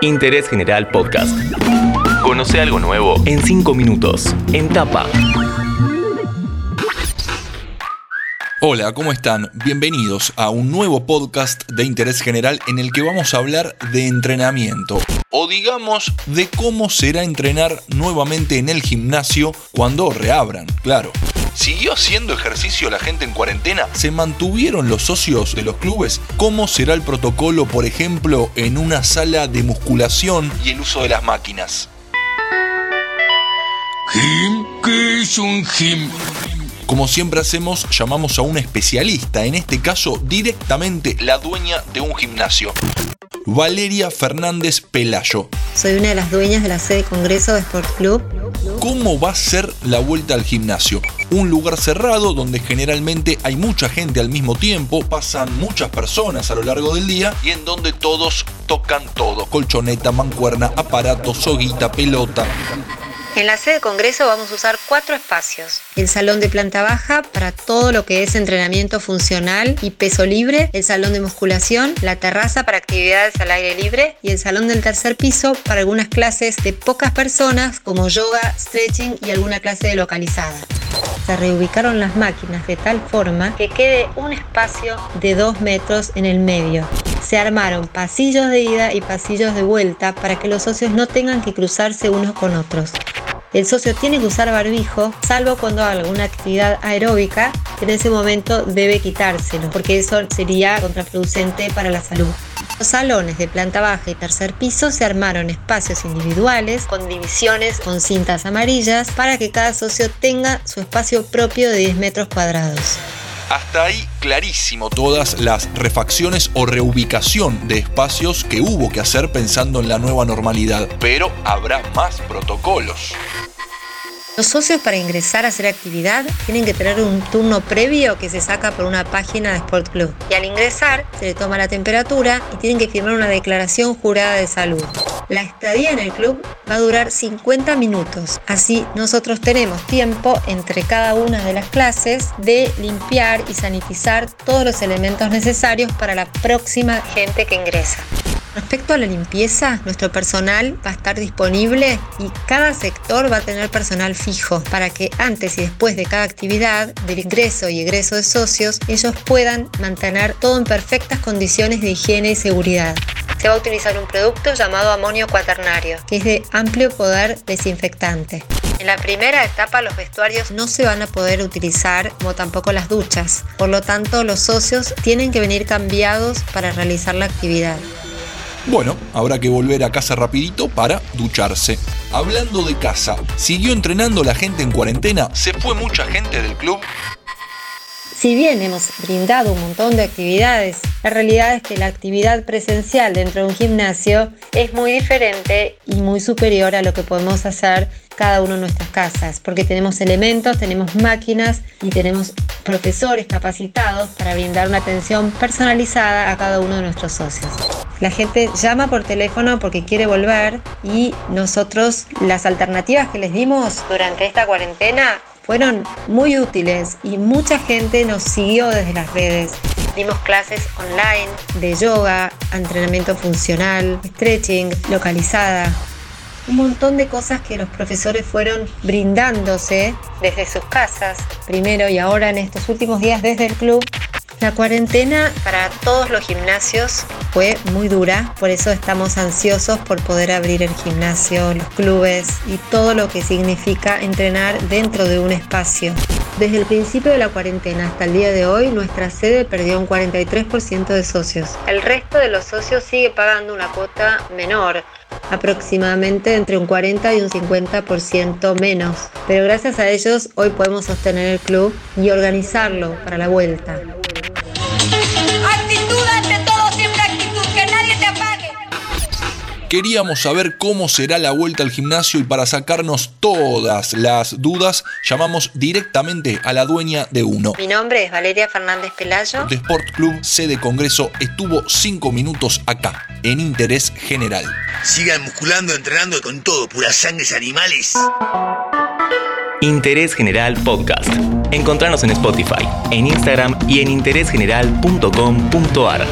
Interés General Podcast. Conoce algo nuevo en 5 minutos. En tapa. Hola, ¿cómo están? Bienvenidos a un nuevo podcast de interés general en el que vamos a hablar de entrenamiento. O digamos, de cómo será entrenar nuevamente en el gimnasio cuando reabran, claro. ¿Siguió haciendo ejercicio la gente en cuarentena? ¿Se mantuvieron los socios de los clubes? ¿Cómo será el protocolo, por ejemplo, en una sala de musculación y el uso de las máquinas? ¿Gym? ¿Qué es un gym? Como siempre hacemos, llamamos a un especialista, en este caso directamente la dueña de un gimnasio. Valeria Fernández Pelayo. Soy una de las dueñas de la sede Congreso de Sport Club. ¿Cómo va a ser la vuelta al gimnasio? Un lugar cerrado donde generalmente hay mucha gente al mismo tiempo, pasan muchas personas a lo largo del día y en donde todos tocan todo. Colchoneta, mancuerna, aparato, soguita, pelota. En la sede de Congreso vamos a usar cuatro espacios. El salón de planta baja para todo lo que es entrenamiento funcional y peso libre, el salón de musculación, la terraza para actividades al aire libre y el salón del tercer piso para algunas clases de pocas personas como yoga, stretching y alguna clase de localizada. Se reubicaron las máquinas de tal forma que quede un espacio de 2 metros en el medio. Se armaron pasillos de ida y pasillos de vuelta para que los socios no tengan que cruzarse unos con otros. El socio tiene que usar barbijo, salvo cuando haga alguna actividad aeróbica, en ese momento debe quitárselo, porque eso sería contraproducente para la salud. Los salones de planta baja y tercer piso se armaron espacios individuales con divisiones con cintas amarillas para que cada socio tenga su espacio propio de 10 metros cuadrados. Hasta ahí clarísimo todas las refacciones o reubicación de espacios que hubo que hacer pensando en la nueva normalidad, pero habrá más protocolos. Los socios para ingresar a hacer actividad tienen que tener un turno previo que se saca por una página de Sport Club. Y al ingresar se le toma la temperatura y tienen que firmar una declaración jurada de salud. La estadía en el club va a durar 50 minutos. Así nosotros tenemos tiempo entre cada una de las clases de limpiar y sanitizar todos los elementos necesarios para la próxima gente que ingresa. Respecto a la limpieza, nuestro personal va a estar disponible y cada sector va a tener personal fijo para que antes y después de cada actividad del ingreso y egreso de socios, ellos puedan mantener todo en perfectas condiciones de higiene y seguridad. Se va a utilizar un producto llamado amonio cuaternario, que es de amplio poder desinfectante. En la primera etapa los vestuarios no se van a poder utilizar como tampoco las duchas, por lo tanto los socios tienen que venir cambiados para realizar la actividad. Bueno, habrá que volver a casa rapidito para ducharse. Hablando de casa, ¿siguió entrenando la gente en cuarentena? ¿Se fue mucha gente del club? Si bien hemos brindado un montón de actividades, la realidad es que la actividad presencial dentro de un gimnasio es muy diferente y muy superior a lo que podemos hacer cada uno en nuestras casas, porque tenemos elementos, tenemos máquinas y tenemos profesores capacitados para brindar una atención personalizada a cada uno de nuestros socios. La gente llama por teléfono porque quiere volver y nosotros las alternativas que les dimos durante esta cuarentena fueron muy útiles y mucha gente nos siguió desde las redes. Dimos clases online de yoga, entrenamiento funcional, stretching, localizada. Un montón de cosas que los profesores fueron brindándose desde sus casas, primero y ahora en estos últimos días desde el club, la cuarentena para todos los gimnasios fue muy dura, por eso estamos ansiosos por poder abrir el gimnasio, los clubes y todo lo que significa entrenar dentro de un espacio. Desde el principio de la cuarentena hasta el día de hoy, nuestra sede perdió un 43% de socios. El resto de los socios sigue pagando una cuota menor, aproximadamente entre un 40 y un 50% menos. Pero gracias a ellos hoy podemos sostener el club y organizarlo para la vuelta. Queríamos saber cómo será la vuelta al gimnasio y para sacarnos todas las dudas llamamos directamente a la dueña de uno. Mi nombre es Valeria Fernández Pelayo. De Sport Club Sede Congreso estuvo cinco minutos acá, en Interés General. Sigan musculando, entrenando con todo, puras sangres animales. Interés General Podcast. Encontrarnos en Spotify, en Instagram y en interésgeneral.com.ar.